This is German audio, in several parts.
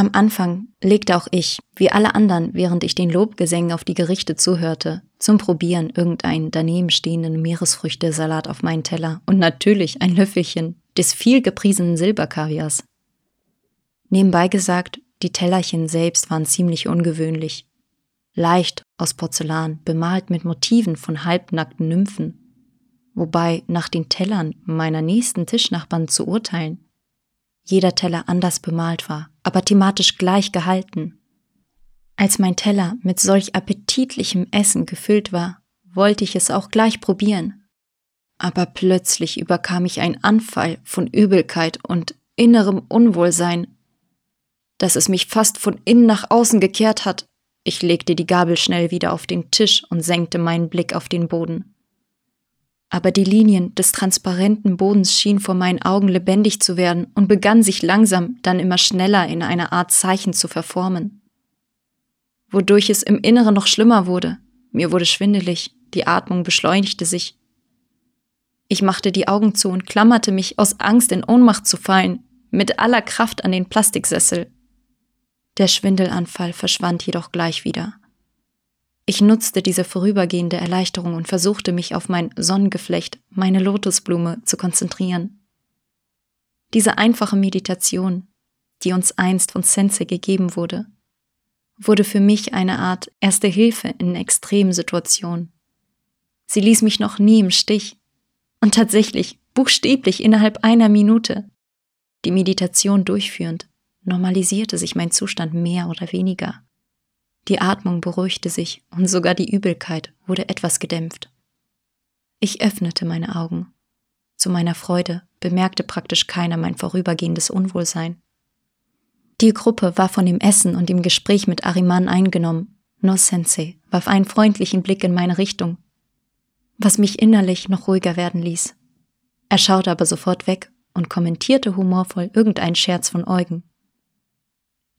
Am Anfang legte auch ich, wie alle anderen, während ich den Lobgesängen auf die Gerichte zuhörte, zum Probieren irgendeinen daneben stehenden Meeresfrüchtesalat auf meinen Teller und natürlich ein Löffelchen des viel gepriesenen Silberkavias. Nebenbei gesagt, die Tellerchen selbst waren ziemlich ungewöhnlich. Leicht aus Porzellan, bemalt mit Motiven von halbnackten Nymphen. Wobei nach den Tellern meiner nächsten Tischnachbarn zu urteilen, jeder Teller anders bemalt war, aber thematisch gleich gehalten. Als mein Teller mit solch appetitlichem Essen gefüllt war, wollte ich es auch gleich probieren. Aber plötzlich überkam ich ein Anfall von Übelkeit und innerem Unwohlsein, dass es mich fast von innen nach außen gekehrt hat. Ich legte die Gabel schnell wieder auf den Tisch und senkte meinen Blick auf den Boden aber die Linien des transparenten Bodens schienen vor meinen Augen lebendig zu werden und begannen sich langsam, dann immer schneller in eine Art Zeichen zu verformen. Wodurch es im Inneren noch schlimmer wurde. Mir wurde schwindelig, die Atmung beschleunigte sich. Ich machte die Augen zu und klammerte mich aus Angst in Ohnmacht zu fallen, mit aller Kraft an den Plastiksessel. Der Schwindelanfall verschwand jedoch gleich wieder. Ich nutzte diese vorübergehende Erleichterung und versuchte mich auf mein Sonnengeflecht, meine Lotusblume, zu konzentrieren. Diese einfache Meditation, die uns einst von Sensei gegeben wurde, wurde für mich eine Art erste Hilfe in extremen Situationen. Sie ließ mich noch nie im Stich. Und tatsächlich, buchstäblich innerhalb einer Minute, die Meditation durchführend, normalisierte sich mein Zustand mehr oder weniger. Die Atmung beruhigte sich und sogar die Übelkeit wurde etwas gedämpft. Ich öffnete meine Augen. Zu meiner Freude bemerkte praktisch keiner mein vorübergehendes Unwohlsein. Die Gruppe war von dem Essen und dem Gespräch mit Ariman eingenommen. No Sensei warf einen freundlichen Blick in meine Richtung, was mich innerlich noch ruhiger werden ließ. Er schaute aber sofort weg und kommentierte humorvoll irgendeinen Scherz von Eugen.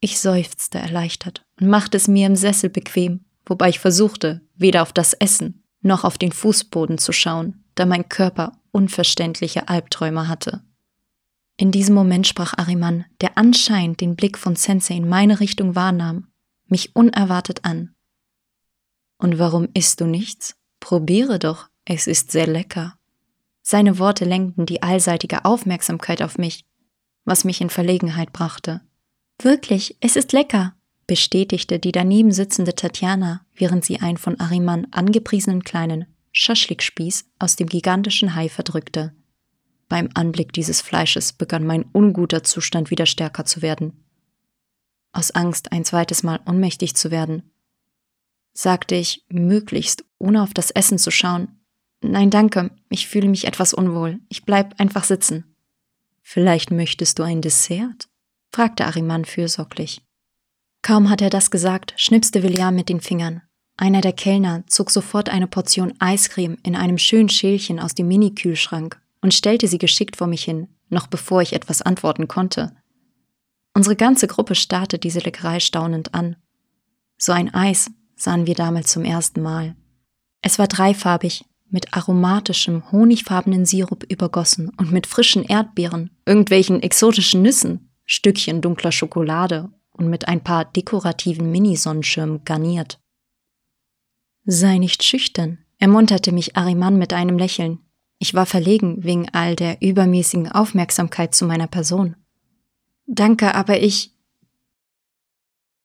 Ich seufzte erleichtert und machte es mir im Sessel bequem, wobei ich versuchte, weder auf das Essen noch auf den Fußboden zu schauen, da mein Körper unverständliche Albträume hatte. In diesem Moment sprach Ariman, der anscheinend den Blick von Sensei in meine Richtung wahrnahm, mich unerwartet an. Und warum isst du nichts? Probiere doch, es ist sehr lecker. Seine Worte lenkten die allseitige Aufmerksamkeit auf mich, was mich in Verlegenheit brachte. Wirklich, es ist lecker, bestätigte die daneben sitzende Tatjana, während sie einen von Ariman angepriesenen kleinen Schaschlikspieß aus dem gigantischen Hai verdrückte. Beim Anblick dieses Fleisches begann mein unguter Zustand wieder stärker zu werden. Aus Angst, ein zweites Mal ohnmächtig zu werden, sagte ich, möglichst ohne auf das Essen zu schauen. Nein, danke, ich fühle mich etwas unwohl. Ich bleib einfach sitzen. Vielleicht möchtest du ein Dessert? Fragte Ariman fürsorglich. Kaum hat er das gesagt, schnipste William mit den Fingern. Einer der Kellner zog sofort eine Portion Eiscreme in einem schönen Schälchen aus dem Mini-Kühlschrank und stellte sie geschickt vor mich hin, noch bevor ich etwas antworten konnte. Unsere ganze Gruppe starrte diese Leckerei staunend an. So ein Eis sahen wir damals zum ersten Mal. Es war dreifarbig, mit aromatischem, honigfarbenen Sirup übergossen und mit frischen Erdbeeren, irgendwelchen exotischen Nüssen Stückchen dunkler Schokolade und mit ein paar dekorativen Mini-Sonnenschirmen garniert. Sei nicht schüchtern, ermunterte mich Ariman mit einem Lächeln. Ich war verlegen wegen all der übermäßigen Aufmerksamkeit zu meiner Person. Danke, aber ich.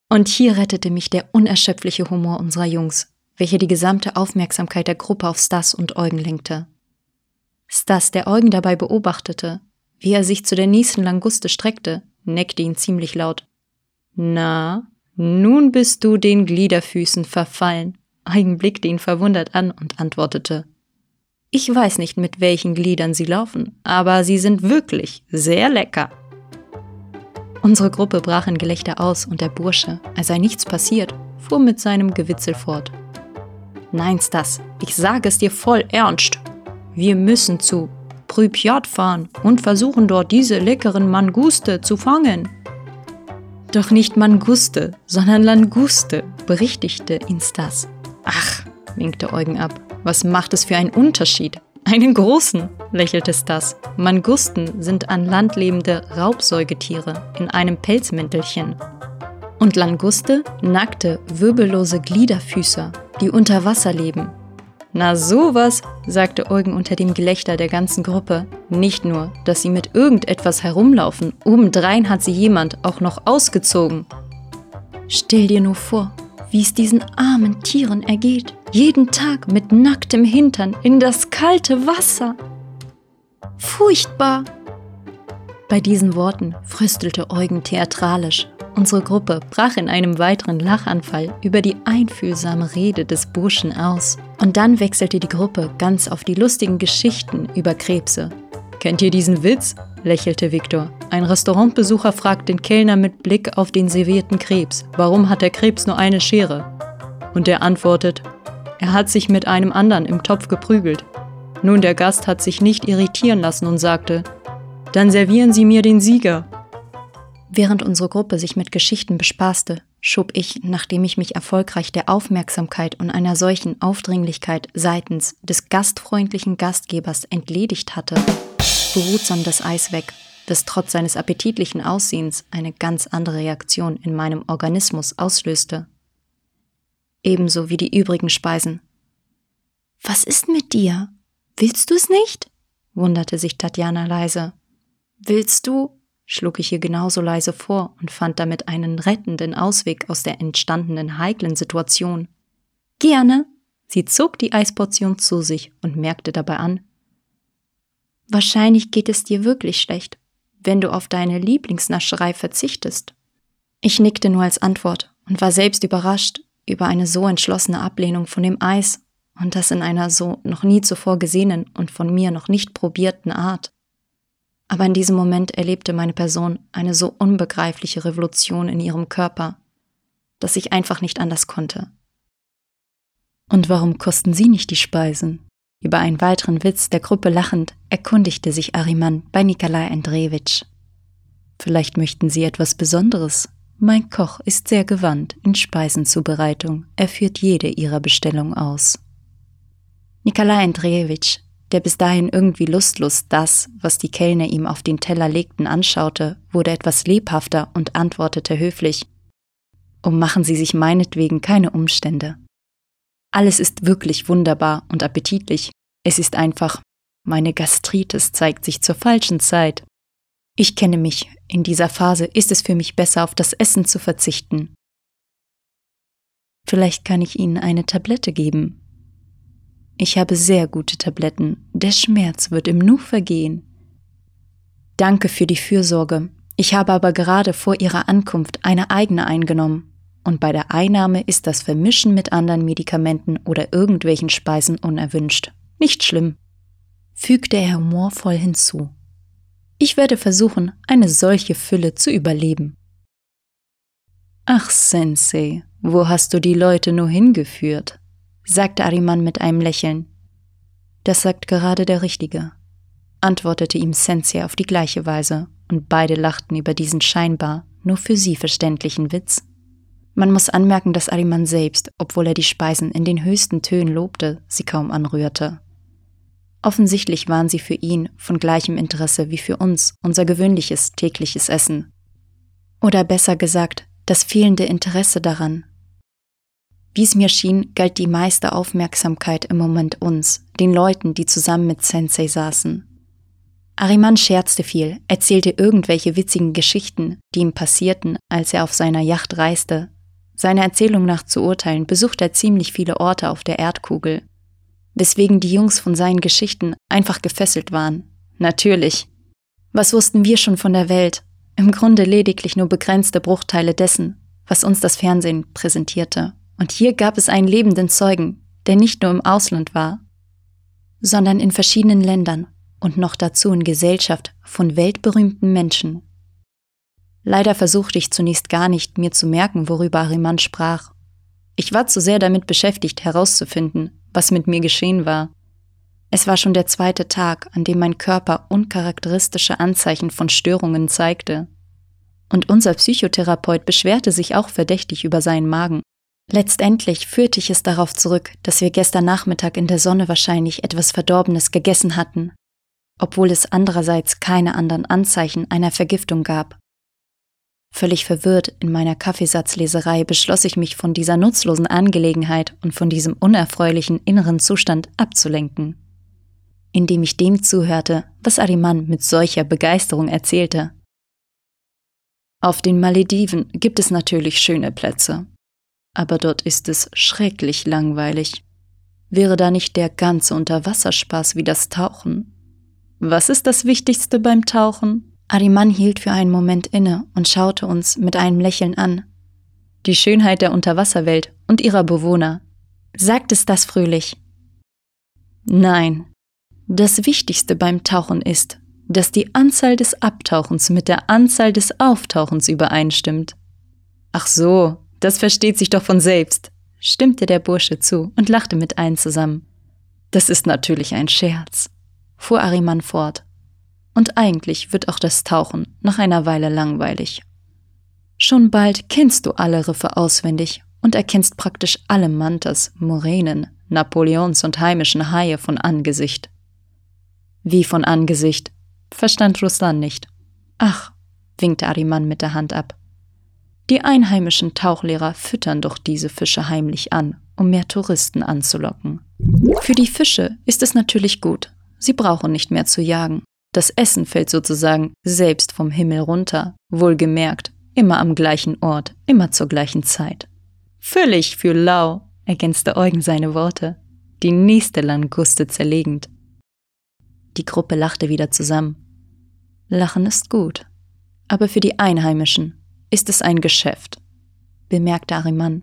Und hier rettete mich der unerschöpfliche Humor unserer Jungs, welcher die gesamte Aufmerksamkeit der Gruppe auf Stas und Eugen lenkte. Stas, der Eugen dabei beobachtete, wie er sich zu der nächsten Languste streckte, neckte ihn ziemlich laut. Na, nun bist du den Gliederfüßen verfallen. Eigen blickte ihn verwundert an und antwortete. Ich weiß nicht, mit welchen Gliedern sie laufen, aber sie sind wirklich sehr lecker. Unsere Gruppe brach in Gelächter aus und der Bursche, als sei nichts passiert, fuhr mit seinem Gewitzel fort. Nein, Stas, ich sage es dir voll ernst. Wir müssen zu Pripyat fahren und versuchen dort diese leckeren Manguste zu fangen. Doch nicht Manguste, sondern Languste, berichtigte ihn Stas. Ach, winkte Eugen ab, was macht es für einen Unterschied? Einen großen, lächelte Stas. Mangusten sind an Land lebende Raubsäugetiere in einem Pelzmäntelchen. Und Languste, nackte, wirbellose Gliederfüßer, die unter Wasser leben. Na sowas, sagte Eugen unter dem Gelächter der ganzen Gruppe. Nicht nur, dass sie mit irgendetwas herumlaufen, obendrein hat sie jemand auch noch ausgezogen. Stell dir nur vor, wie es diesen armen Tieren ergeht, jeden Tag mit nacktem Hintern in das kalte Wasser. Furchtbar! Bei diesen Worten fröstelte Eugen theatralisch. Unsere Gruppe brach in einem weiteren Lachanfall über die einfühlsame Rede des Burschen aus. Und dann wechselte die Gruppe ganz auf die lustigen Geschichten über Krebse. Kennt ihr diesen Witz? lächelte Viktor. Ein Restaurantbesucher fragt den Kellner mit Blick auf den servierten Krebs, warum hat der Krebs nur eine Schere? Und er antwortet, er hat sich mit einem anderen im Topf geprügelt. Nun, der Gast hat sich nicht irritieren lassen und sagte, dann servieren Sie mir den Sieger. Während unsere Gruppe sich mit Geschichten bespaßte, schob ich, nachdem ich mich erfolgreich der Aufmerksamkeit und einer solchen Aufdringlichkeit seitens des gastfreundlichen Gastgebers entledigt hatte, behutsam das Eis weg, das trotz seines appetitlichen Aussehens eine ganz andere Reaktion in meinem Organismus auslöste. Ebenso wie die übrigen Speisen. Was ist mit dir? Willst du es nicht? wunderte sich Tatjana leise. Willst du? Schlug ich ihr genauso leise vor und fand damit einen rettenden Ausweg aus der entstandenen heiklen Situation. Gerne. Sie zog die Eisportion zu sich und merkte dabei an. Wahrscheinlich geht es dir wirklich schlecht, wenn du auf deine Lieblingsnascherei verzichtest. Ich nickte nur als Antwort und war selbst überrascht über eine so entschlossene Ablehnung von dem Eis und das in einer so noch nie zuvor gesehenen und von mir noch nicht probierten Art. Aber in diesem Moment erlebte meine Person eine so unbegreifliche Revolution in ihrem Körper, dass ich einfach nicht anders konnte. Und warum kosten Sie nicht die Speisen? Über einen weiteren Witz der Gruppe lachend erkundigte sich Ariman bei Nikolai Andrejewitsch. Vielleicht möchten Sie etwas Besonderes? Mein Koch ist sehr gewandt in Speisenzubereitung. Er führt jede Ihrer Bestellung aus. Nikolai Andrejewitsch der bis dahin irgendwie lustlos das, was die Kellner ihm auf den Teller legten, anschaute, wurde etwas lebhafter und antwortete höflich Um machen Sie sich meinetwegen keine Umstände. Alles ist wirklich wunderbar und appetitlich. Es ist einfach, meine Gastritis zeigt sich zur falschen Zeit. Ich kenne mich, in dieser Phase ist es für mich besser, auf das Essen zu verzichten. Vielleicht kann ich Ihnen eine Tablette geben, ich habe sehr gute Tabletten. Der Schmerz wird im Nu vergehen. Danke für die Fürsorge. Ich habe aber gerade vor Ihrer Ankunft eine eigene eingenommen. Und bei der Einnahme ist das Vermischen mit anderen Medikamenten oder irgendwelchen Speisen unerwünscht. Nicht schlimm. Fügte er humorvoll hinzu. Ich werde versuchen, eine solche Fülle zu überleben. Ach, Sensei, wo hast du die Leute nur hingeführt? Sagte Ariman mit einem Lächeln. Das sagt gerade der Richtige, antwortete ihm Sensei auf die gleiche Weise, und beide lachten über diesen scheinbar nur für sie verständlichen Witz. Man muss anmerken, dass Ariman selbst, obwohl er die Speisen in den höchsten Tönen lobte, sie kaum anrührte. Offensichtlich waren sie für ihn von gleichem Interesse wie für uns unser gewöhnliches tägliches Essen. Oder besser gesagt, das fehlende Interesse daran, wie es mir schien, galt die meiste Aufmerksamkeit im Moment uns, den Leuten, die zusammen mit Sensei saßen. Ariman scherzte viel, erzählte irgendwelche witzigen Geschichten, die ihm passierten, als er auf seiner Yacht reiste. Seiner Erzählung nach zu urteilen, besuchte er ziemlich viele Orte auf der Erdkugel, weswegen die Jungs von seinen Geschichten einfach gefesselt waren. Natürlich. Was wussten wir schon von der Welt? Im Grunde lediglich nur begrenzte Bruchteile dessen, was uns das Fernsehen präsentierte. Und hier gab es einen lebenden Zeugen, der nicht nur im Ausland war, sondern in verschiedenen Ländern und noch dazu in Gesellschaft von weltberühmten Menschen. Leider versuchte ich zunächst gar nicht, mir zu merken, worüber Ariman sprach. Ich war zu sehr damit beschäftigt, herauszufinden, was mit mir geschehen war. Es war schon der zweite Tag, an dem mein Körper uncharakteristische Anzeichen von Störungen zeigte. Und unser Psychotherapeut beschwerte sich auch verdächtig über seinen Magen. Letztendlich führte ich es darauf zurück, dass wir gestern Nachmittag in der Sonne wahrscheinlich etwas Verdorbenes gegessen hatten, obwohl es andererseits keine anderen Anzeichen einer Vergiftung gab. Völlig verwirrt in meiner Kaffeesatzleserei beschloss ich mich von dieser nutzlosen Angelegenheit und von diesem unerfreulichen inneren Zustand abzulenken. Indem ich dem zuhörte, was Ariman mit solcher Begeisterung erzählte. Auf den Malediven gibt es natürlich schöne Plätze, aber dort ist es schrecklich langweilig. Wäre da nicht der ganze Unterwasserspaß wie das Tauchen? Was ist das Wichtigste beim Tauchen? Ariman hielt für einen Moment inne und schaute uns mit einem Lächeln an. Die Schönheit der Unterwasserwelt und ihrer Bewohner. Sagt es das fröhlich? Nein. Das Wichtigste beim Tauchen ist, dass die Anzahl des Abtauchens mit der Anzahl des Auftauchens übereinstimmt. Ach so, das versteht sich doch von selbst, stimmte der Bursche zu und lachte mit allen zusammen. Das ist natürlich ein Scherz, fuhr Ariman fort und eigentlich wird auch das Tauchen nach einer Weile langweilig. Schon bald kennst du alle Riffe auswendig und erkennst praktisch alle Mantas, Moränen, Napoleons und heimischen Haie von Angesicht. Wie von Angesicht? verstand Ruslan nicht. Ach, winkte Ariman mit der Hand ab. Die einheimischen Tauchlehrer füttern doch diese Fische heimlich an, um mehr Touristen anzulocken. Für die Fische ist es natürlich gut, sie brauchen nicht mehr zu jagen das Essen fällt sozusagen selbst vom Himmel runter, wohlgemerkt, immer am gleichen Ort, immer zur gleichen Zeit. Völlig für lau, ergänzte Eugen seine Worte, die nächste Languste zerlegend. Die Gruppe lachte wieder zusammen. Lachen ist gut, aber für die Einheimischen ist es ein Geschäft, bemerkte Ariman.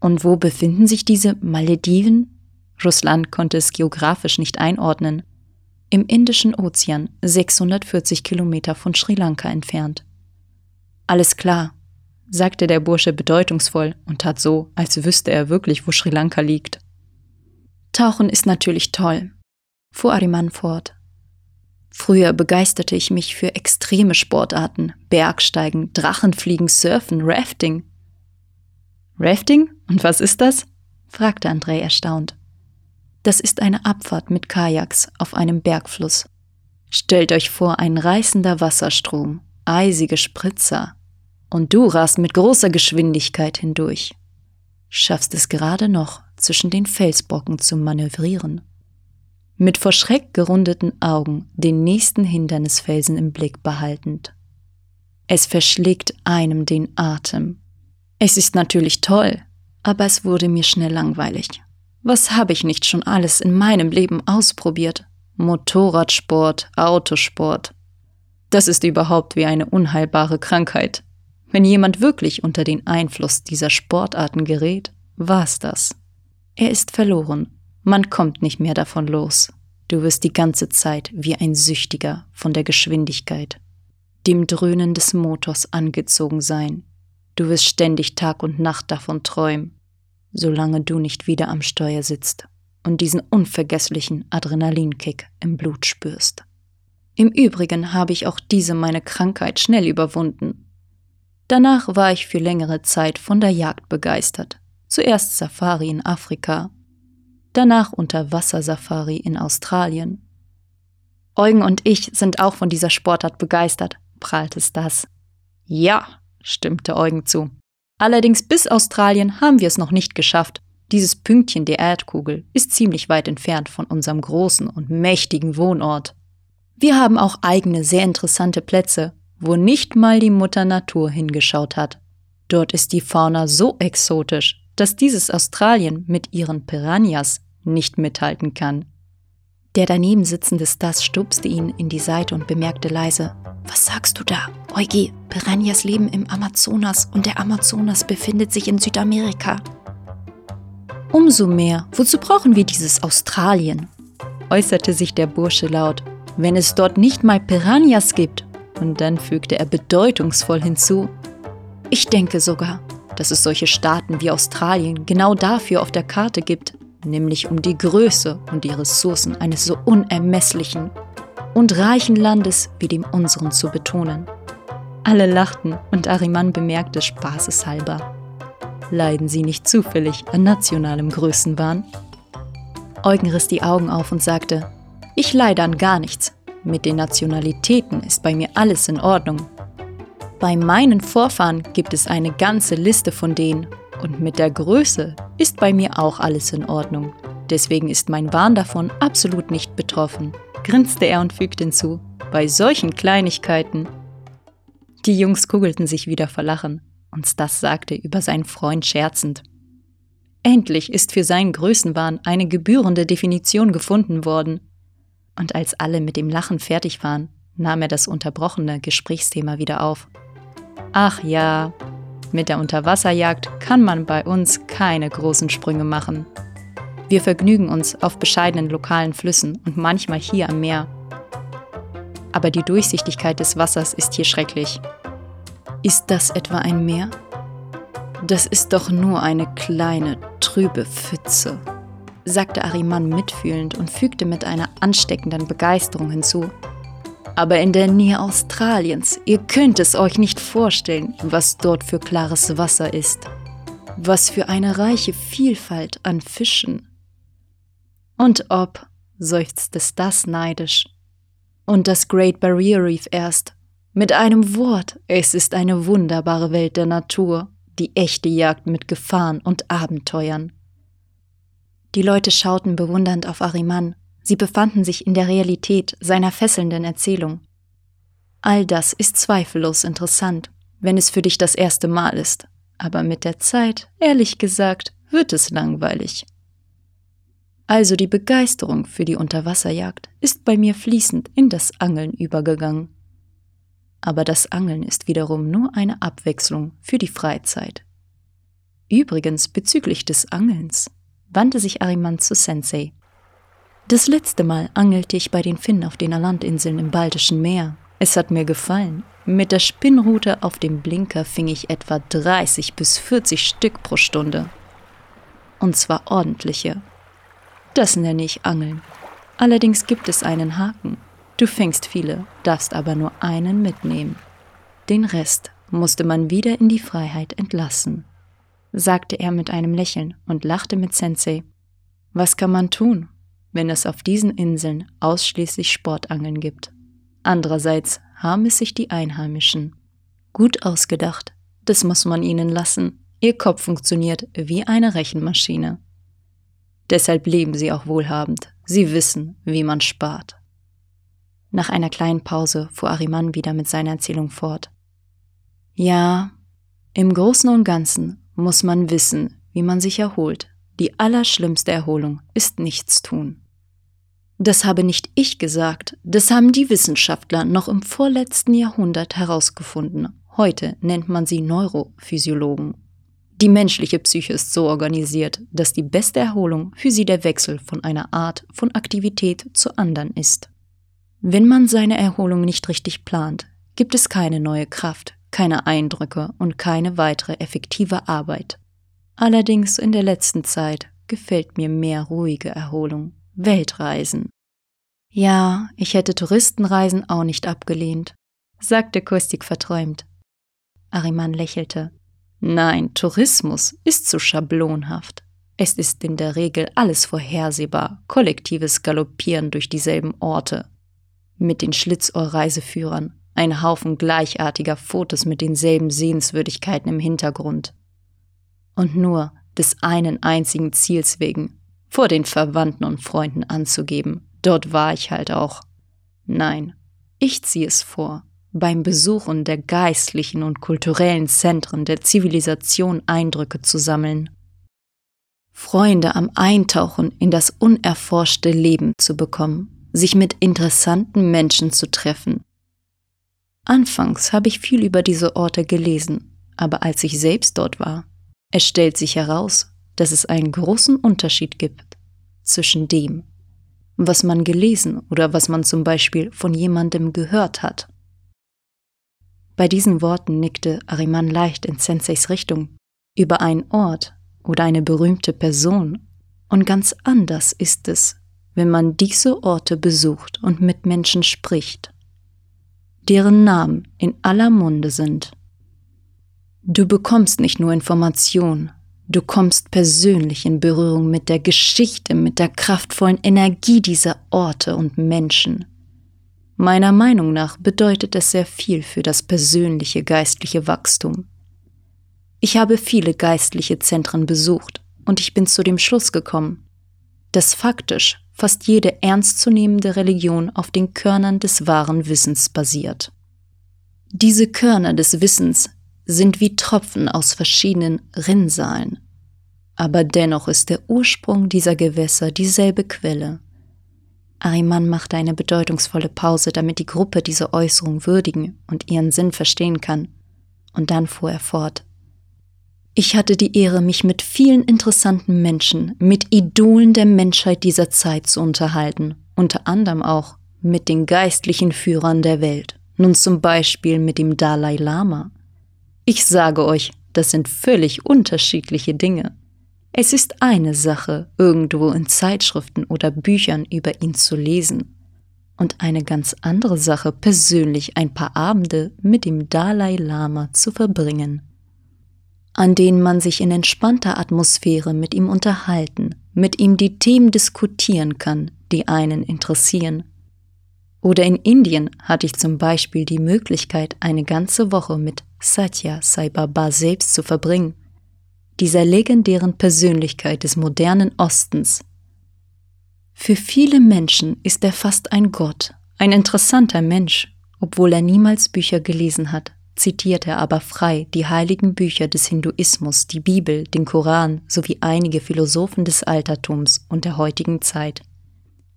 Und wo befinden sich diese Malediven? Russland konnte es geografisch nicht einordnen im Indischen Ozean, 640 Kilometer von Sri Lanka entfernt. Alles klar, sagte der Bursche bedeutungsvoll und tat so, als wüsste er wirklich, wo Sri Lanka liegt. Tauchen ist natürlich toll, fuhr Ariman fort. Früher begeisterte ich mich für extreme Sportarten, Bergsteigen, Drachenfliegen, Surfen, Rafting. Rafting? Und was ist das? fragte André erstaunt. Das ist eine Abfahrt mit Kajaks auf einem Bergfluss. Stellt euch vor, ein reißender Wasserstrom, eisige Spritzer. Und du rast mit großer Geschwindigkeit hindurch. Schaffst es gerade noch, zwischen den Felsbrocken zu manövrieren. Mit vor Schreck gerundeten Augen den nächsten Hindernisfelsen im Blick behaltend. Es verschlägt einem den Atem. Es ist natürlich toll, aber es wurde mir schnell langweilig. Was habe ich nicht schon alles in meinem Leben ausprobiert? Motorradsport, Autosport. Das ist überhaupt wie eine unheilbare Krankheit. Wenn jemand wirklich unter den Einfluss dieser Sportarten gerät, war's das. Er ist verloren. Man kommt nicht mehr davon los. Du wirst die ganze Zeit wie ein Süchtiger von der Geschwindigkeit, dem Dröhnen des Motors angezogen sein. Du wirst ständig Tag und Nacht davon träumen solange du nicht wieder am Steuer sitzt und diesen unvergesslichen Adrenalinkick im Blut spürst. Im Übrigen habe ich auch diese meine Krankheit schnell überwunden. Danach war ich für längere Zeit von der Jagd begeistert. Zuerst Safari in Afrika, danach Unterwassersafari in Australien. Eugen und ich sind auch von dieser Sportart begeistert, prahlte Stas. Ja, stimmte Eugen zu. Allerdings bis Australien haben wir es noch nicht geschafft. Dieses Pünktchen der Erdkugel ist ziemlich weit entfernt von unserem großen und mächtigen Wohnort. Wir haben auch eigene sehr interessante Plätze, wo nicht mal die Mutter Natur hingeschaut hat. Dort ist die Fauna so exotisch, dass dieses Australien mit ihren Piranhas nicht mithalten kann. Der daneben sitzende Stas stupste ihn in die Seite und bemerkte leise: Was sagst du da? Eugi, Piranhas leben im Amazonas und der Amazonas befindet sich in Südamerika. Umso mehr, wozu brauchen wir dieses Australien? äußerte sich der Bursche laut, wenn es dort nicht mal Piranhas gibt. Und dann fügte er bedeutungsvoll hinzu: Ich denke sogar, dass es solche Staaten wie Australien genau dafür auf der Karte gibt, nämlich um die Größe und die Ressourcen eines so unermesslichen und reichen Landes wie dem unseren zu betonen. Alle lachten und Ariman bemerkte spaßeshalber. Leiden Sie nicht zufällig an nationalem Größenwahn? Eugen riss die Augen auf und sagte, ich leide an gar nichts. Mit den Nationalitäten ist bei mir alles in Ordnung. Bei meinen Vorfahren gibt es eine ganze Liste von denen. Und mit der Größe ist bei mir auch alles in Ordnung. Deswegen ist mein Wahn davon absolut nicht betroffen, grinste er und fügte hinzu. Bei solchen Kleinigkeiten. Die Jungs kugelten sich wieder vor Lachen, und Stas sagte über seinen Freund scherzend. Endlich ist für seinen Größenwahn eine gebührende Definition gefunden worden. Und als alle mit dem Lachen fertig waren, nahm er das unterbrochene Gesprächsthema wieder auf. Ach ja, mit der Unterwasserjagd kann man bei uns keine großen Sprünge machen. Wir vergnügen uns auf bescheidenen lokalen Flüssen und manchmal hier am Meer. Aber die Durchsichtigkeit des Wassers ist hier schrecklich. Ist das etwa ein Meer? Das ist doch nur eine kleine, trübe Pfütze, sagte Ariman mitfühlend und fügte mit einer ansteckenden Begeisterung hinzu aber in der Nähe Australiens. Ihr könnt es euch nicht vorstellen, was dort für klares Wasser ist. Was für eine reiche Vielfalt an Fischen. Und ob, seufzte das neidisch. Und das Great Barrier Reef erst. Mit einem Wort, es ist eine wunderbare Welt der Natur, die echte Jagd mit Gefahren und Abenteuern. Die Leute schauten bewundernd auf Ariman, Sie befanden sich in der Realität seiner fesselnden Erzählung. All das ist zweifellos interessant, wenn es für dich das erste Mal ist, aber mit der Zeit, ehrlich gesagt, wird es langweilig. Also die Begeisterung für die Unterwasserjagd ist bei mir fließend in das Angeln übergegangen. Aber das Angeln ist wiederum nur eine Abwechslung für die Freizeit. Übrigens bezüglich des Angelns wandte sich Ariman zu Sensei. Das letzte Mal angelte ich bei den Finnen auf den Landinseln im Baltischen Meer. Es hat mir gefallen. Mit der Spinnrute auf dem Blinker fing ich etwa 30 bis 40 Stück pro Stunde. Und zwar ordentliche. Das nenne ich Angeln. Allerdings gibt es einen Haken. Du fängst viele, darfst aber nur einen mitnehmen. Den Rest musste man wieder in die Freiheit entlassen, sagte er mit einem Lächeln und lachte mit Sensei. Was kann man tun? Wenn es auf diesen Inseln ausschließlich Sportangeln gibt. Andererseits haben es sich die Einheimischen. Gut ausgedacht, das muss man ihnen lassen. Ihr Kopf funktioniert wie eine Rechenmaschine. Deshalb leben sie auch wohlhabend. Sie wissen, wie man spart. Nach einer kleinen Pause fuhr Ariman wieder mit seiner Erzählung fort. Ja, im Großen und Ganzen muss man wissen, wie man sich erholt. Die allerschlimmste Erholung ist Nichtstun. Das habe nicht ich gesagt, das haben die Wissenschaftler noch im vorletzten Jahrhundert herausgefunden. Heute nennt man sie Neurophysiologen. Die menschliche Psyche ist so organisiert, dass die beste Erholung für sie der Wechsel von einer Art von Aktivität zur anderen ist. Wenn man seine Erholung nicht richtig plant, gibt es keine neue Kraft, keine Eindrücke und keine weitere effektive Arbeit. Allerdings in der letzten Zeit gefällt mir mehr ruhige Erholung. Weltreisen. Ja, ich hätte Touristenreisen auch nicht abgelehnt, sagte Kostik verträumt. Ariman lächelte. Nein, Tourismus ist zu schablonhaft. Es ist in der Regel alles vorhersehbar, kollektives Galoppieren durch dieselben Orte. Mit den Schlitzohrreiseführern, ein Haufen gleichartiger Fotos mit denselben Sehenswürdigkeiten im Hintergrund. Und nur des einen einzigen Ziels wegen, vor den Verwandten und Freunden anzugeben. Dort war ich halt auch. Nein, ich ziehe es vor, beim Besuchen der geistlichen und kulturellen Zentren der Zivilisation Eindrücke zu sammeln. Freunde am Eintauchen in das unerforschte Leben zu bekommen, sich mit interessanten Menschen zu treffen. Anfangs habe ich viel über diese Orte gelesen, aber als ich selbst dort war, es stellt sich heraus, dass es einen großen Unterschied gibt zwischen dem, was man gelesen oder was man zum Beispiel von jemandem gehört hat. Bei diesen Worten nickte Ariman leicht in Senseis Richtung, über einen Ort oder eine berühmte Person. Und ganz anders ist es, wenn man diese Orte besucht und mit Menschen spricht, deren Namen in aller Munde sind. Du bekommst nicht nur Information, Du kommst persönlich in Berührung mit der Geschichte, mit der kraftvollen Energie dieser Orte und Menschen. Meiner Meinung nach bedeutet es sehr viel für das persönliche geistliche Wachstum. Ich habe viele geistliche Zentren besucht und ich bin zu dem Schluss gekommen, dass faktisch fast jede ernstzunehmende Religion auf den Körnern des wahren Wissens basiert. Diese Körner des Wissens sind wie Tropfen aus verschiedenen Rinnsalen, aber dennoch ist der Ursprung dieser Gewässer dieselbe Quelle. Ariman machte eine bedeutungsvolle Pause, damit die Gruppe diese Äußerung würdigen und ihren Sinn verstehen kann, und dann fuhr er fort. Ich hatte die Ehre, mich mit vielen interessanten Menschen, mit Idolen der Menschheit dieser Zeit zu unterhalten, unter anderem auch mit den geistlichen Führern der Welt, nun zum Beispiel mit dem Dalai Lama. Ich sage euch, das sind völlig unterschiedliche Dinge. Es ist eine Sache, irgendwo in Zeitschriften oder Büchern über ihn zu lesen, und eine ganz andere Sache, persönlich ein paar Abende mit dem Dalai Lama zu verbringen an denen man sich in entspannter Atmosphäre mit ihm unterhalten, mit ihm die Themen diskutieren kann, die einen interessieren. Oder in Indien hatte ich zum Beispiel die Möglichkeit, eine ganze Woche mit Satya Sai Baba selbst zu verbringen, dieser legendären Persönlichkeit des modernen Ostens. Für viele Menschen ist er fast ein Gott, ein interessanter Mensch, obwohl er niemals Bücher gelesen hat zitiert er aber frei die heiligen Bücher des Hinduismus, die Bibel, den Koran sowie einige Philosophen des Altertums und der heutigen Zeit.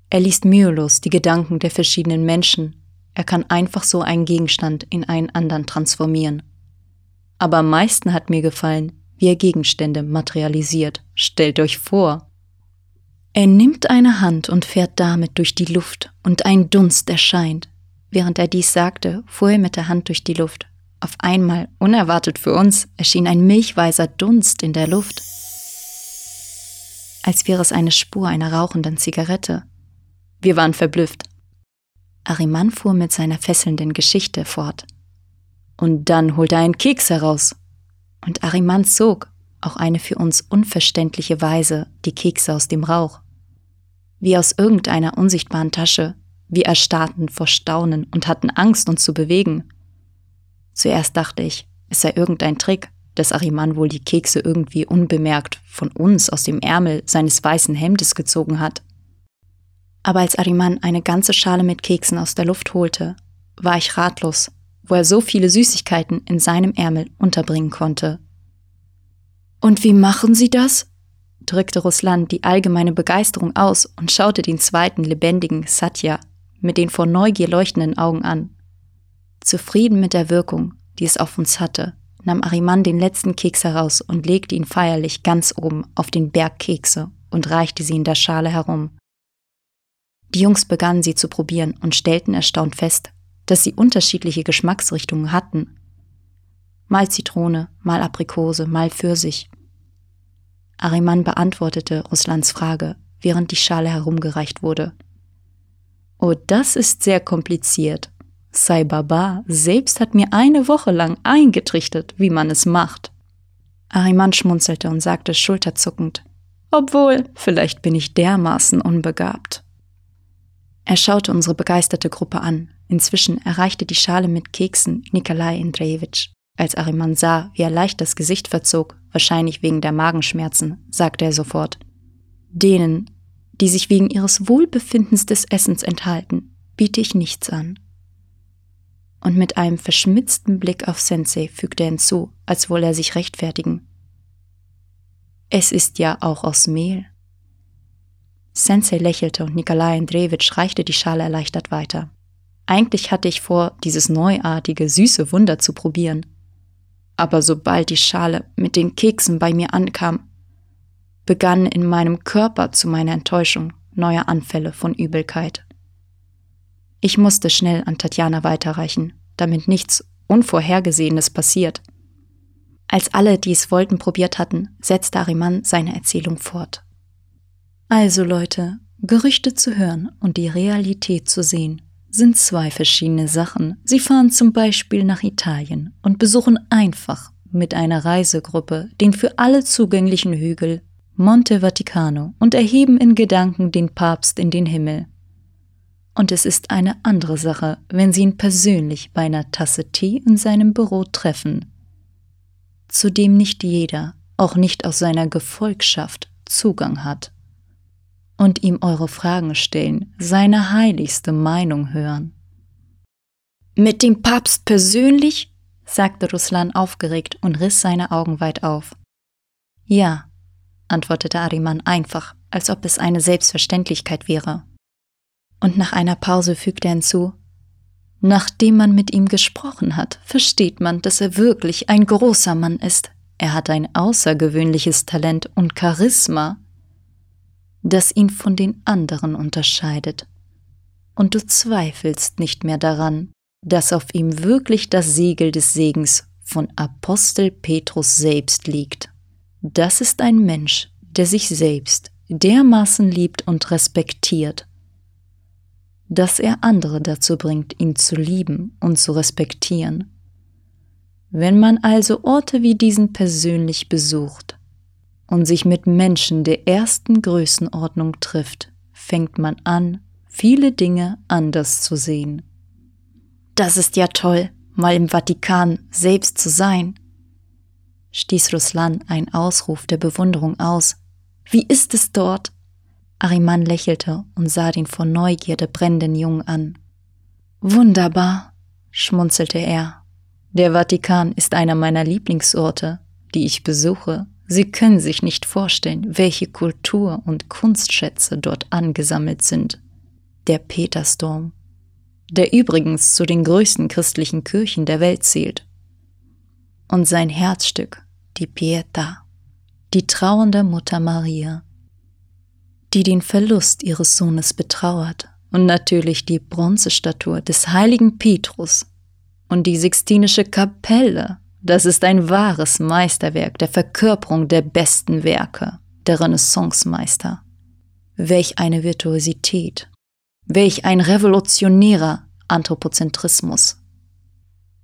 Er liest mühelos die Gedanken der verschiedenen Menschen, er kann einfach so einen Gegenstand in einen anderen transformieren. Aber am meisten hat mir gefallen, wie er Gegenstände materialisiert. Stellt euch vor. Er nimmt eine Hand und fährt damit durch die Luft, und ein Dunst erscheint. Während er dies sagte, fuhr er mit der Hand durch die Luft. Auf einmal, unerwartet für uns, erschien ein milchweißer Dunst in der Luft, als wäre es eine Spur einer rauchenden Zigarette. Wir waren verblüfft. Ariman fuhr mit seiner fesselnden Geschichte fort. Und dann holte er einen Keks heraus. Und Ariman zog, auch eine für uns unverständliche Weise, die Kekse aus dem Rauch. Wie aus irgendeiner unsichtbaren Tasche. Wir erstarrten vor Staunen und hatten Angst, uns zu bewegen. Zuerst dachte ich, es sei irgendein Trick, dass Ariman wohl die Kekse irgendwie unbemerkt von uns aus dem Ärmel seines weißen Hemdes gezogen hat. Aber als Ariman eine ganze Schale mit Keksen aus der Luft holte, war ich ratlos, wo er so viele Süßigkeiten in seinem Ärmel unterbringen konnte. Und wie machen Sie das? drückte Ruslan die allgemeine Begeisterung aus und schaute den zweiten lebendigen Satya mit den vor Neugier leuchtenden Augen an. Zufrieden mit der Wirkung, die es auf uns hatte, nahm Ariman den letzten Keks heraus und legte ihn feierlich ganz oben auf den Berg Kekse und reichte sie in der Schale herum. Die Jungs begannen sie zu probieren und stellten erstaunt fest, dass sie unterschiedliche Geschmacksrichtungen hatten. Mal Zitrone, mal Aprikose, mal Pfirsich. Ariman beantwortete Russlands Frage, während die Schale herumgereicht wurde. Oh, das ist sehr kompliziert, Sai Baba selbst hat mir eine Woche lang eingetrichtert, wie man es macht. Ariman schmunzelte und sagte schulterzuckend, obwohl, vielleicht bin ich dermaßen unbegabt. Er schaute unsere begeisterte Gruppe an. Inzwischen erreichte die Schale mit Keksen Nikolai Andrejewitsch. Als Ariman sah, wie er leicht das Gesicht verzog, wahrscheinlich wegen der Magenschmerzen, sagte er sofort, denen, die sich wegen ihres Wohlbefindens des Essens enthalten, biete ich nichts an und mit einem verschmitzten Blick auf Sensei fügte er hinzu, als wolle er sich rechtfertigen. Es ist ja auch aus Mehl. Sensei lächelte und Nikolai Andrejewitsch reichte die Schale erleichtert weiter. Eigentlich hatte ich vor, dieses neuartige, süße Wunder zu probieren. Aber sobald die Schale mit den Keksen bei mir ankam, begannen in meinem Körper zu meiner Enttäuschung neue Anfälle von Übelkeit. Ich musste schnell an Tatjana weiterreichen, damit nichts Unvorhergesehenes passiert. Als alle, die es wollten, probiert hatten, setzte Ariman seine Erzählung fort. Also Leute, Gerüchte zu hören und die Realität zu sehen, sind zwei verschiedene Sachen. Sie fahren zum Beispiel nach Italien und besuchen einfach mit einer Reisegruppe den für alle zugänglichen Hügel Monte Vaticano und erheben in Gedanken den Papst in den Himmel. Und es ist eine andere Sache, wenn Sie ihn persönlich bei einer Tasse Tee in seinem Büro treffen, zu dem nicht jeder, auch nicht aus seiner Gefolgschaft, Zugang hat, und ihm eure Fragen stellen, seine heiligste Meinung hören. Mit dem Papst persönlich? sagte Ruslan aufgeregt und riss seine Augen weit auf. Ja, antwortete Ariman einfach, als ob es eine Selbstverständlichkeit wäre. Und nach einer Pause fügte er hinzu, Nachdem man mit ihm gesprochen hat, versteht man, dass er wirklich ein großer Mann ist. Er hat ein außergewöhnliches Talent und Charisma, das ihn von den anderen unterscheidet. Und du zweifelst nicht mehr daran, dass auf ihm wirklich das Siegel des Segens von Apostel Petrus selbst liegt. Das ist ein Mensch, der sich selbst dermaßen liebt und respektiert, dass er andere dazu bringt, ihn zu lieben und zu respektieren. Wenn man also Orte wie diesen persönlich besucht und sich mit Menschen der ersten Größenordnung trifft, fängt man an, viele Dinge anders zu sehen. Das ist ja toll, mal im Vatikan selbst zu sein, stieß Ruslan ein Ausruf der Bewunderung aus. Wie ist es dort? Ariman lächelte und sah den vor Neugierde brennenden Jungen an. Wunderbar, schmunzelte er. Der Vatikan ist einer meiner Lieblingsorte, die ich besuche. Sie können sich nicht vorstellen, welche Kultur- und Kunstschätze dort angesammelt sind. Der Petersdom, der übrigens zu den größten christlichen Kirchen der Welt zählt. Und sein Herzstück, die Pietà, die trauernde Mutter Maria, die den Verlust ihres Sohnes betrauert, und natürlich die Bronzestatue des heiligen Petrus und die Sixtinische Kapelle. Das ist ein wahres Meisterwerk der Verkörperung der besten Werke, der Renaissancemeister. Welch eine Virtuosität, welch ein revolutionärer Anthropozentrismus.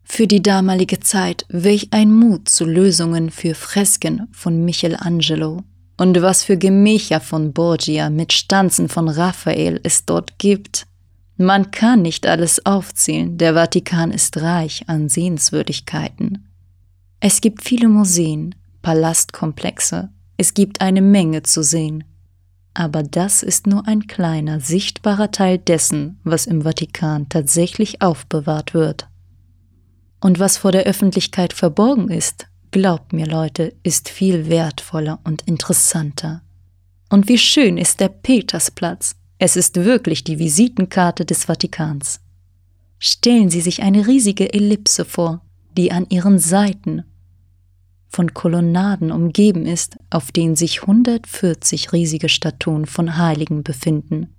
Für die damalige Zeit, welch ein Mut zu Lösungen für Fresken von Michelangelo und was für Gemächer von Borgia mit Stanzen von Raphael es dort gibt. Man kann nicht alles aufzählen, der Vatikan ist reich an Sehenswürdigkeiten. Es gibt viele Museen, Palastkomplexe, es gibt eine Menge zu sehen. Aber das ist nur ein kleiner, sichtbarer Teil dessen, was im Vatikan tatsächlich aufbewahrt wird. Und was vor der Öffentlichkeit verborgen ist, Glaubt mir, Leute, ist viel wertvoller und interessanter. Und wie schön ist der Petersplatz. Es ist wirklich die Visitenkarte des Vatikans. Stellen Sie sich eine riesige Ellipse vor, die an ihren Seiten von Kolonnaden umgeben ist, auf denen sich 140 riesige Statuen von Heiligen befinden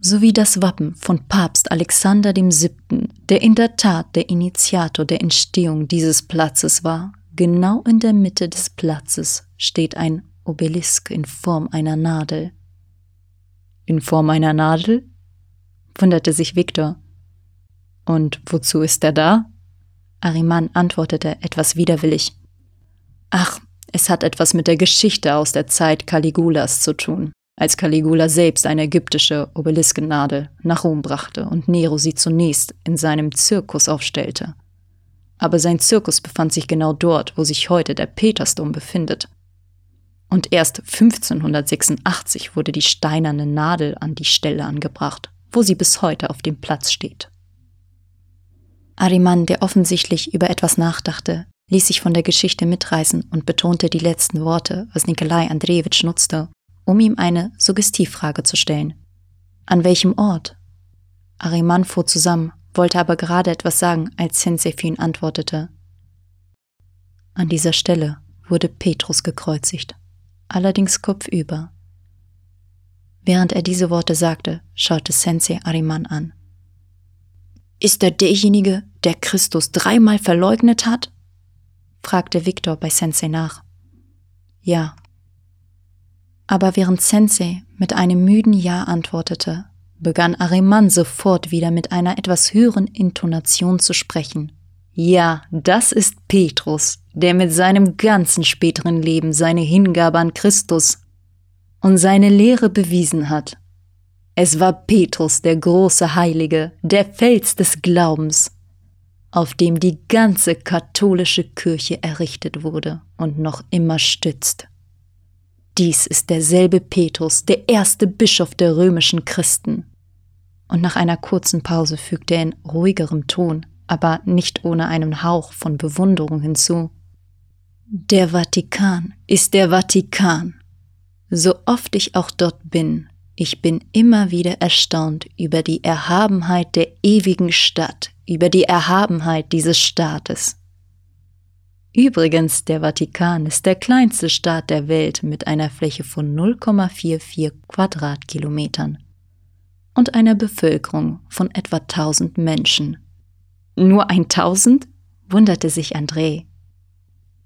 sowie das Wappen von Papst Alexander VII., der in der Tat der Initiator der Entstehung dieses Platzes war. Genau in der Mitte des Platzes steht ein Obelisk in Form einer Nadel. In Form einer Nadel? wunderte sich Viktor. Und wozu ist er da? Ariman antwortete etwas widerwillig. Ach, es hat etwas mit der Geschichte aus der Zeit Caligulas zu tun als Caligula selbst eine ägyptische Obeliskennadel nach Rom brachte und Nero sie zunächst in seinem Zirkus aufstellte. Aber sein Zirkus befand sich genau dort, wo sich heute der Petersdom befindet. Und erst 1586 wurde die steinerne Nadel an die Stelle angebracht, wo sie bis heute auf dem Platz steht. Ariman, der offensichtlich über etwas nachdachte, ließ sich von der Geschichte mitreißen und betonte die letzten Worte, was Nikolai Andrejewitsch nutzte, um ihm eine Suggestivfrage zu stellen. An welchem Ort? Ariman fuhr zusammen, wollte aber gerade etwas sagen, als Sensei für ihn antwortete. An dieser Stelle wurde Petrus gekreuzigt, allerdings kopfüber. Während er diese Worte sagte, schaute Sensei Ariman an. Ist er derjenige, der Christus dreimal verleugnet hat? Fragte Viktor bei Sensei nach. Ja, aber während Sensei mit einem müden Ja antwortete, begann Ariman sofort wieder mit einer etwas höheren Intonation zu sprechen. Ja, das ist Petrus, der mit seinem ganzen späteren Leben seine Hingabe an Christus und seine Lehre bewiesen hat. Es war Petrus, der große Heilige, der Fels des Glaubens, auf dem die ganze katholische Kirche errichtet wurde und noch immer stützt. Dies ist derselbe Petrus, der erste Bischof der römischen Christen. Und nach einer kurzen Pause fügte er in ruhigerem Ton, aber nicht ohne einen Hauch von Bewunderung hinzu. Der Vatikan ist der Vatikan. So oft ich auch dort bin, ich bin immer wieder erstaunt über die Erhabenheit der ewigen Stadt, über die Erhabenheit dieses Staates. Übrigens, der Vatikan ist der kleinste Staat der Welt mit einer Fläche von 0,44 Quadratkilometern und einer Bevölkerung von etwa 1000 Menschen. Nur 1000? wunderte sich André.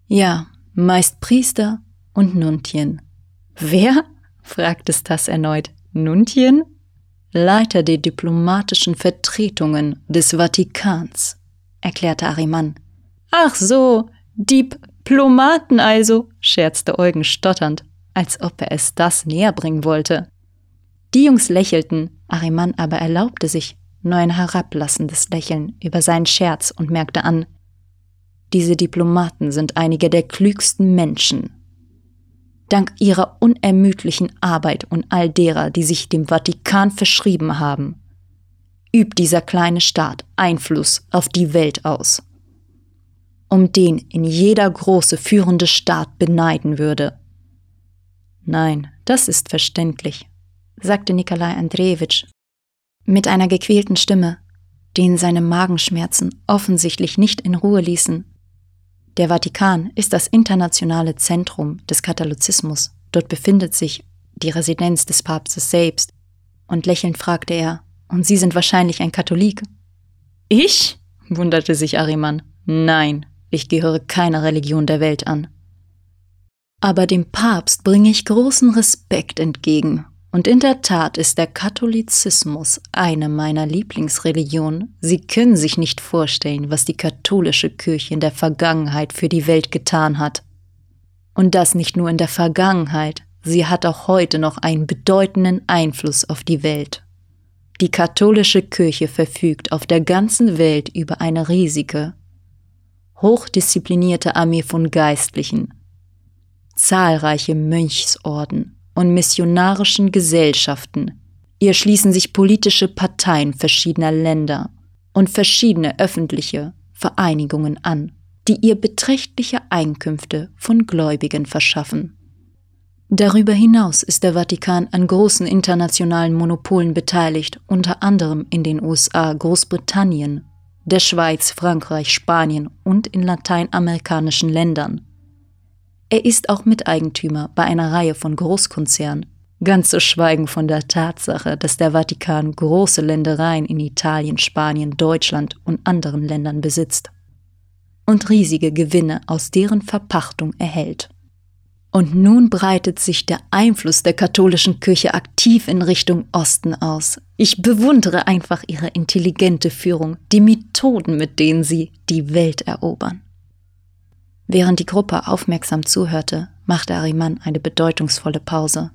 Ja, meist Priester und Nuntien. Wer? fragte Stas erneut. Nuntien? Leiter der diplomatischen Vertretungen des Vatikans, erklärte Ariman. Ach so, Diplomaten also, scherzte Eugen stotternd, als ob er es das näher bringen wollte. Die Jungs lächelten, Ariman aber erlaubte sich nur ein herablassendes Lächeln über seinen Scherz und merkte an, diese Diplomaten sind einige der klügsten Menschen, dank ihrer unermüdlichen Arbeit und all derer, die sich dem Vatikan verschrieben haben, übt dieser kleine Staat Einfluss auf die Welt aus, um den in jeder große führende Staat beneiden würde. Nein, das ist verständlich, sagte Nikolai Andrejewitsch mit einer gequälten Stimme, den seine Magenschmerzen offensichtlich nicht in Ruhe ließen. Der Vatikan ist das internationale Zentrum des Katholizismus. Dort befindet sich die Residenz des Papstes selbst. Und lächelnd fragte er, und Sie sind wahrscheinlich ein Katholik? Ich? wunderte sich Ariman. Nein, ich gehöre keiner Religion der Welt an. Aber dem Papst bringe ich großen Respekt entgegen und in der Tat ist der Katholizismus eine meiner Lieblingsreligionen. Sie können sich nicht vorstellen, was die katholische Kirche in der Vergangenheit für die Welt getan hat. Und das nicht nur in der Vergangenheit, sie hat auch heute noch einen bedeutenden Einfluss auf die Welt. Die katholische Kirche verfügt auf der ganzen Welt über eine riesige, hochdisziplinierte Armee von Geistlichen, zahlreiche Mönchsorden, und missionarischen Gesellschaften. Ihr schließen sich politische Parteien verschiedener Länder und verschiedene öffentliche Vereinigungen an, die ihr beträchtliche Einkünfte von Gläubigen verschaffen. Darüber hinaus ist der Vatikan an großen internationalen Monopolen beteiligt, unter anderem in den USA, Großbritannien, der Schweiz, Frankreich, Spanien und in lateinamerikanischen Ländern. Er ist auch Miteigentümer bei einer Reihe von Großkonzernen, ganz zu schweigen von der Tatsache, dass der Vatikan große Ländereien in Italien, Spanien, Deutschland und anderen Ländern besitzt und riesige Gewinne aus deren Verpachtung erhält. Und nun breitet sich der Einfluss der katholischen Kirche aktiv in Richtung Osten aus. Ich bewundere einfach ihre intelligente Führung, die Methoden, mit denen sie die Welt erobern. Während die Gruppe aufmerksam zuhörte, machte Ariman eine bedeutungsvolle Pause,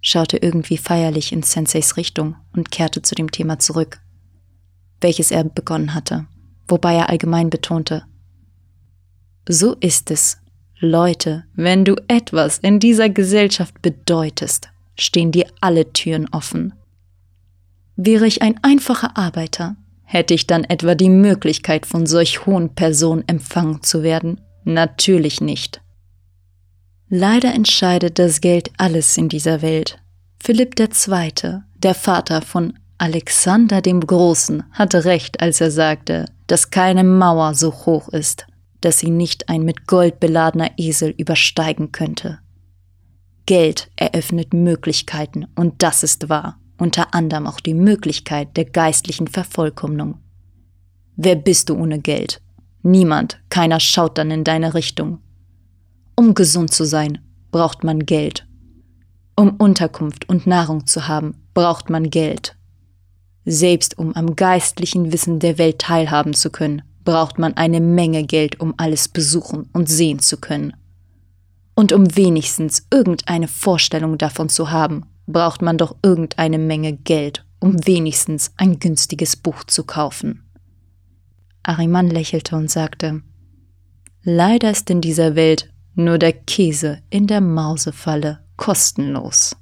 schaute irgendwie feierlich in Senseis Richtung und kehrte zu dem Thema zurück, welches er begonnen hatte, wobei er allgemein betonte, so ist es, Leute, wenn du etwas in dieser Gesellschaft bedeutest, stehen dir alle Türen offen. Wäre ich ein einfacher Arbeiter, hätte ich dann etwa die Möglichkeit, von solch hohen Personen empfangen zu werden? Natürlich nicht. Leider entscheidet das Geld alles in dieser Welt. Philipp II., der Vater von Alexander dem Großen, hatte recht, als er sagte, dass keine Mauer so hoch ist, dass sie nicht ein mit Gold beladener Esel übersteigen könnte. Geld eröffnet Möglichkeiten, und das ist wahr, unter anderem auch die Möglichkeit der geistlichen Vervollkommnung. Wer bist du ohne Geld? Niemand, keiner schaut dann in deine Richtung. Um gesund zu sein, braucht man Geld. Um Unterkunft und Nahrung zu haben, braucht man Geld. Selbst um am geistlichen Wissen der Welt teilhaben zu können, braucht man eine Menge Geld, um alles besuchen und sehen zu können. Und um wenigstens irgendeine Vorstellung davon zu haben, braucht man doch irgendeine Menge Geld, um wenigstens ein günstiges Buch zu kaufen. Ariman lächelte und sagte, Leider ist in dieser Welt nur der Käse in der Mausefalle kostenlos.